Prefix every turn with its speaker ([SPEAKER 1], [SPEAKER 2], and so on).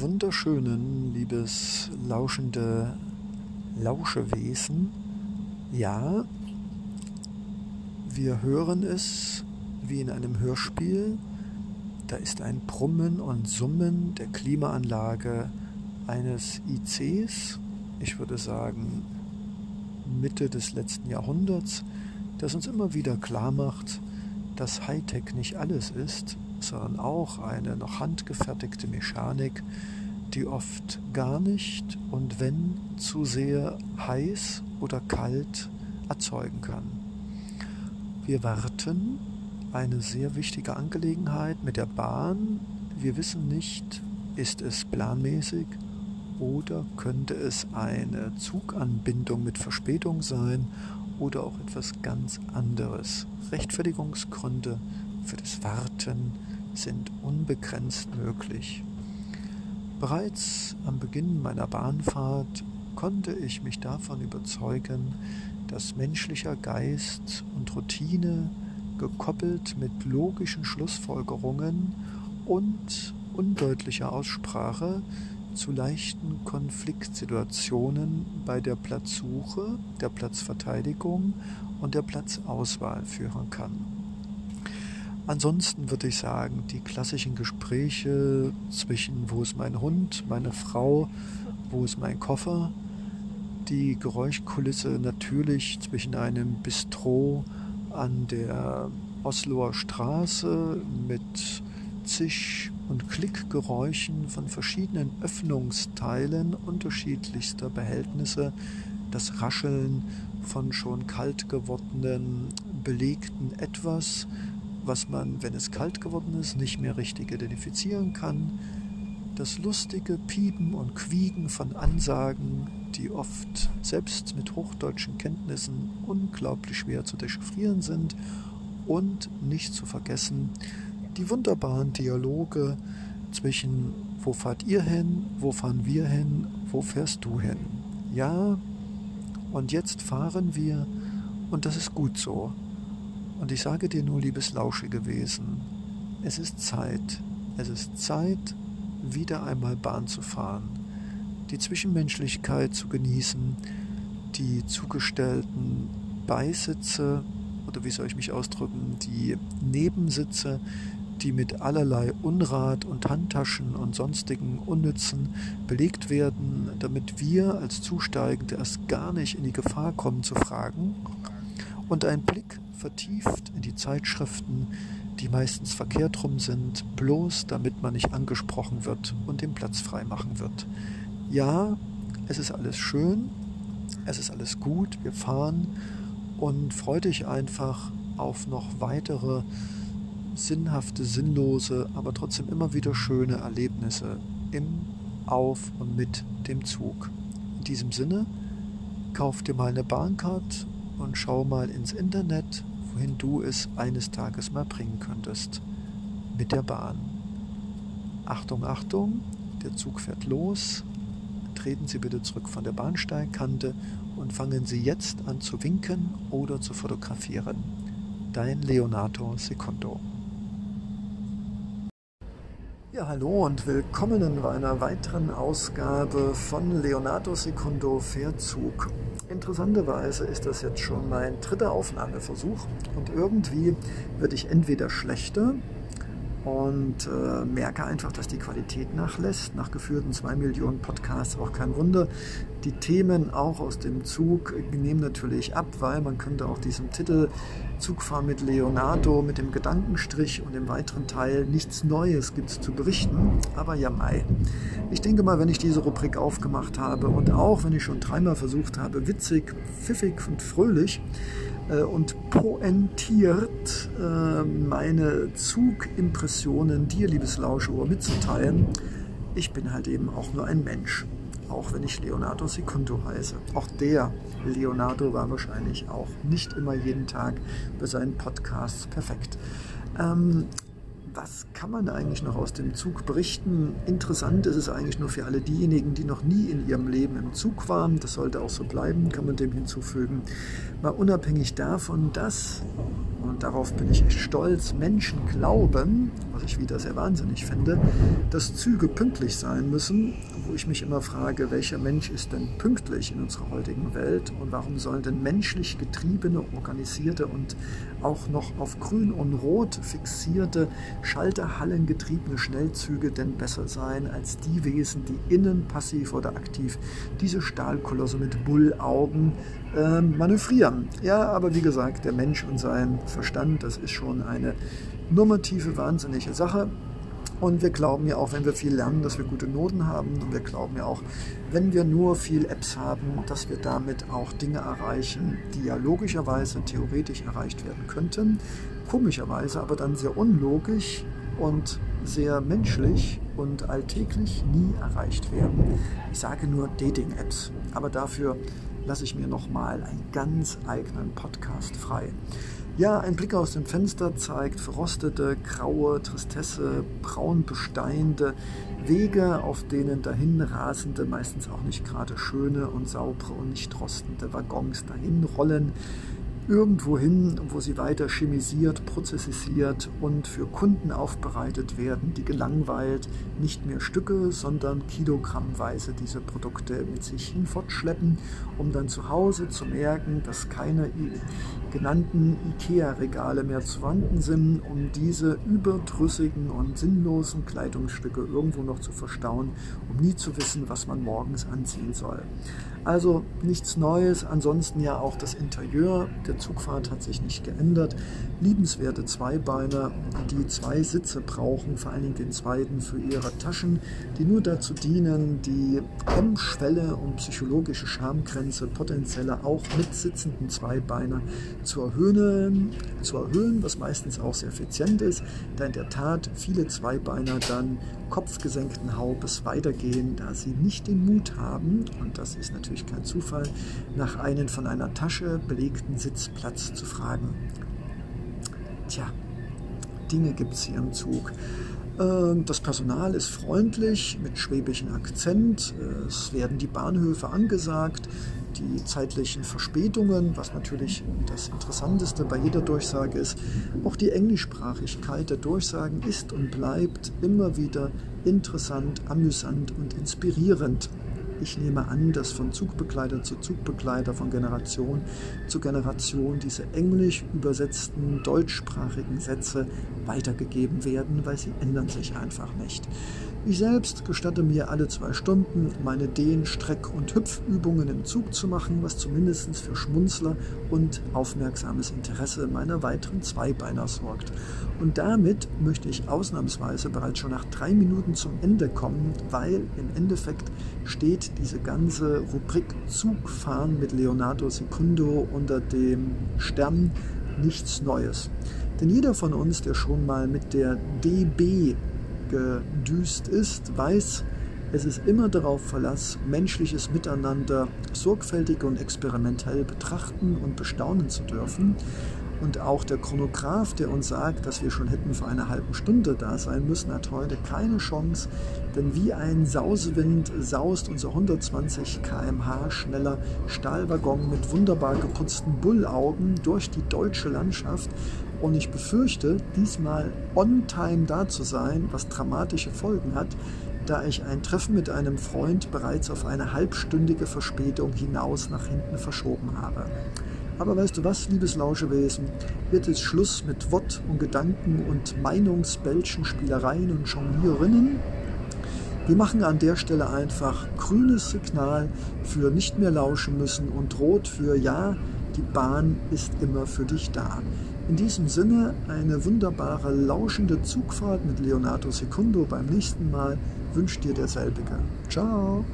[SPEAKER 1] wunderschönen, liebes lauschende Lauschewesen. Ja, wir hören es wie in einem Hörspiel. Da ist ein Brummen und Summen der Klimaanlage eines ICs, ich würde sagen Mitte des letzten Jahrhunderts, das uns immer wieder klar macht, dass Hightech nicht alles ist, sondern auch eine noch handgefertigte Mechanik, die oft gar nicht und wenn zu sehr heiß oder kalt erzeugen kann. Wir warten, eine sehr wichtige Angelegenheit mit der Bahn. Wir wissen nicht, ist es planmäßig oder könnte es eine Zuganbindung mit Verspätung sein oder auch etwas ganz anderes. Rechtfertigungsgründe für das Warten sind unbegrenzt möglich. Bereits am Beginn meiner Bahnfahrt konnte ich mich davon überzeugen, dass menschlicher Geist und Routine gekoppelt mit logischen Schlussfolgerungen und undeutlicher Aussprache zu leichten Konfliktsituationen bei der Platzsuche, der Platzverteidigung und der Platzauswahl führen kann. Ansonsten würde ich sagen, die klassischen Gespräche zwischen wo ist mein Hund, meine Frau, wo ist mein Koffer, die Geräuschkulisse natürlich zwischen einem Bistro an der Osloer Straße mit zig und Klickgeräuschen von verschiedenen Öffnungsteilen unterschiedlichster Behältnisse, das Rascheln von schon kalt gewordenen belegten Etwas, was man, wenn es kalt geworden ist, nicht mehr richtig identifizieren kann, das lustige Piepen und Quieken von Ansagen, die oft selbst mit hochdeutschen Kenntnissen unglaublich schwer zu dechiffrieren sind und nicht zu vergessen die wunderbaren Dialoge zwischen wo fahrt ihr hin, wo fahren wir hin, wo fährst du hin. Ja, und jetzt fahren wir und das ist gut so. Und ich sage dir nur, liebes Lauschige Wesen, es ist Zeit, es ist Zeit, wieder einmal Bahn zu fahren, die Zwischenmenschlichkeit zu genießen, die zugestellten Beisitze oder wie soll ich mich ausdrücken, die Nebensitze, die mit allerlei Unrat und Handtaschen und sonstigen Unnützen belegt werden, damit wir als Zusteigende erst gar nicht in die Gefahr kommen zu fragen, und ein Blick vertieft in die Zeitschriften, die meistens verkehrt rum sind, bloß damit man nicht angesprochen wird und den Platz frei machen wird. Ja, es ist alles schön, es ist alles gut, wir fahren und freu dich einfach auf noch weitere sinnhafte, sinnlose, aber trotzdem immer wieder schöne Erlebnisse im, auf und mit dem Zug. In diesem Sinne, kauf dir mal eine Bahncard und schau mal ins Internet, wohin du es eines Tages mal bringen könntest. Mit der Bahn. Achtung, Achtung, der Zug fährt los. Treten Sie bitte zurück von der Bahnsteigkante und fangen Sie jetzt an zu winken oder zu fotografieren. Dein Leonardo Secondo. Ja, hallo und willkommen in einer weiteren Ausgabe von Leonardo Secondo Fährzug. Interessanterweise ist das jetzt schon mein dritter Aufnahmeversuch und irgendwie werde ich entweder schlechter und äh, merke einfach, dass die Qualität nachlässt. Nach geführten zwei Millionen Podcasts auch kein Wunder. Die Themen auch aus dem Zug nehmen natürlich ab, weil man könnte auch diesen Titel Zugfahren mit Leonardo mit dem Gedankenstrich und im weiteren Teil nichts Neues gibt zu berichten. Aber ja, Mai. Ich denke mal, wenn ich diese Rubrik aufgemacht habe und auch wenn ich schon dreimal versucht habe, witzig, pfiffig und fröhlich, und poentiert äh, meine Zugimpressionen dir, liebes Lauschauer, mitzuteilen. Ich bin halt eben auch nur ein Mensch, auch wenn ich Leonardo Secundo heiße. Auch der Leonardo war wahrscheinlich auch nicht immer jeden Tag bei seinen Podcasts perfekt. Ähm, was kann man eigentlich noch aus dem Zug berichten? Interessant ist es eigentlich nur für alle diejenigen, die noch nie in ihrem Leben im Zug waren. Das sollte auch so bleiben, kann man dem hinzufügen. Mal unabhängig davon, dass und darauf bin ich echt stolz, Menschen glauben, was ich wieder sehr wahnsinnig finde, dass Züge pünktlich sein müssen, wo ich mich immer frage, welcher Mensch ist denn pünktlich in unserer heutigen Welt und warum sollen denn menschlich getriebene, organisierte und auch noch auf grün und rot fixierte, schalterhallengetriebene Schnellzüge denn besser sein als die Wesen, die innen passiv oder aktiv diese Stahlkolosse mit Bullaugen äh, manövrieren. Ja, aber wie gesagt, der Mensch und sein Verstand, das ist schon eine normative, wahnsinnige Sache. Und wir glauben ja auch, wenn wir viel lernen, dass wir gute Noten haben. Und wir glauben ja auch, wenn wir nur viel Apps haben, dass wir damit auch Dinge erreichen, die ja logischerweise theoretisch erreicht werden könnten. Komischerweise aber dann sehr unlogisch und sehr menschlich und alltäglich nie erreicht werden. Ich sage nur Dating-Apps, aber dafür lasse ich mir nochmal einen ganz eigenen Podcast frei. Ja, ein Blick aus dem Fenster zeigt verrostete, graue, Tristesse, braun besteinende Wege, auf denen dahin rasende, meistens auch nicht gerade schöne und saubere und nicht rostende Waggons dahin rollen irgendwo hin, wo sie weiter chemisiert, prozessisiert und für Kunden aufbereitet werden, die gelangweilt nicht mehr Stücke, sondern kilogrammweise diese Produkte mit sich hinfortschleppen, um dann zu Hause zu merken, dass keine genannten IKEA-Regale mehr zu wanden sind, um diese überdrüssigen und sinnlosen Kleidungsstücke irgendwo noch zu verstauen, um nie zu wissen, was man morgens anziehen soll. Also nichts Neues, ansonsten ja auch das Interieur der Zugfahrt hat sich nicht geändert. Liebenswerte Zweibeiner, die zwei Sitze brauchen, vor allen Dingen den zweiten für ihre Taschen, die nur dazu dienen, die Hemmschwelle und psychologische Schamgrenze potenzieller auch mitsitzenden Zweibeiner zu erhöhen, zu erhöhen, was meistens auch sehr effizient ist, da in der Tat viele Zweibeiner dann kopfgesenkten Haubes weitergehen, da sie nicht den Mut haben, und das ist natürlich kein Zufall, nach einem von einer Tasche belegten Sitzplatz zu fragen. Tja, Dinge gibt es hier im Zug. Ähm, das Personal ist freundlich mit schwäbischem Akzent. Es werden die Bahnhöfe angesagt die zeitlichen Verspätungen, was natürlich das Interessanteste bei jeder Durchsage ist. Auch die Englischsprachigkeit der Durchsagen ist und bleibt immer wieder interessant, amüsant und inspirierend. Ich nehme an, dass von Zugbegleiter zu Zugbegleiter, von Generation zu Generation diese englisch übersetzten deutschsprachigen Sätze weitergegeben werden, weil sie ändern sich einfach nicht. Ich selbst gestatte mir alle zwei Stunden meine Dehn-, Streck- und Hüpfübungen im Zug zu machen, was zumindest für Schmunzler und aufmerksames Interesse meiner weiteren Zweibeiner sorgt. Und damit möchte ich ausnahmsweise bereits schon nach drei Minuten zum Ende kommen, weil im Endeffekt steht diese ganze Rubrik Zugfahren mit Leonardo Secundo unter dem Stern nichts Neues. Denn jeder von uns, der schon mal mit der DB gedüst ist, weiß, es ist immer darauf Verlass, menschliches Miteinander sorgfältig und experimentell betrachten und bestaunen zu dürfen. Und auch der Chronograph, der uns sagt, dass wir schon hätten vor einer halben Stunde da sein müssen, hat heute keine Chance, denn wie ein Sausewind saust unser 120 km/h schneller Stahlwaggon mit wunderbar geputzten Bullaugen durch die deutsche Landschaft und ich befürchte, diesmal on time da zu sein, was dramatische Folgen hat, da ich ein Treffen mit einem Freund bereits auf eine halbstündige Verspätung hinaus nach hinten verschoben habe. Aber weißt du was, liebes Lauschewesen, wird es Schluss mit Wort und Gedanken und Meinungsbälschen, Spielereien und Jonglierinnen? Wir machen an der Stelle einfach grünes Signal für nicht mehr lauschen müssen und rot für ja, die Bahn ist immer für dich da. In diesem Sinne eine wunderbare, lauschende Zugfahrt mit Leonardo Secundo beim nächsten Mal wünscht dir derselbige. Ciao!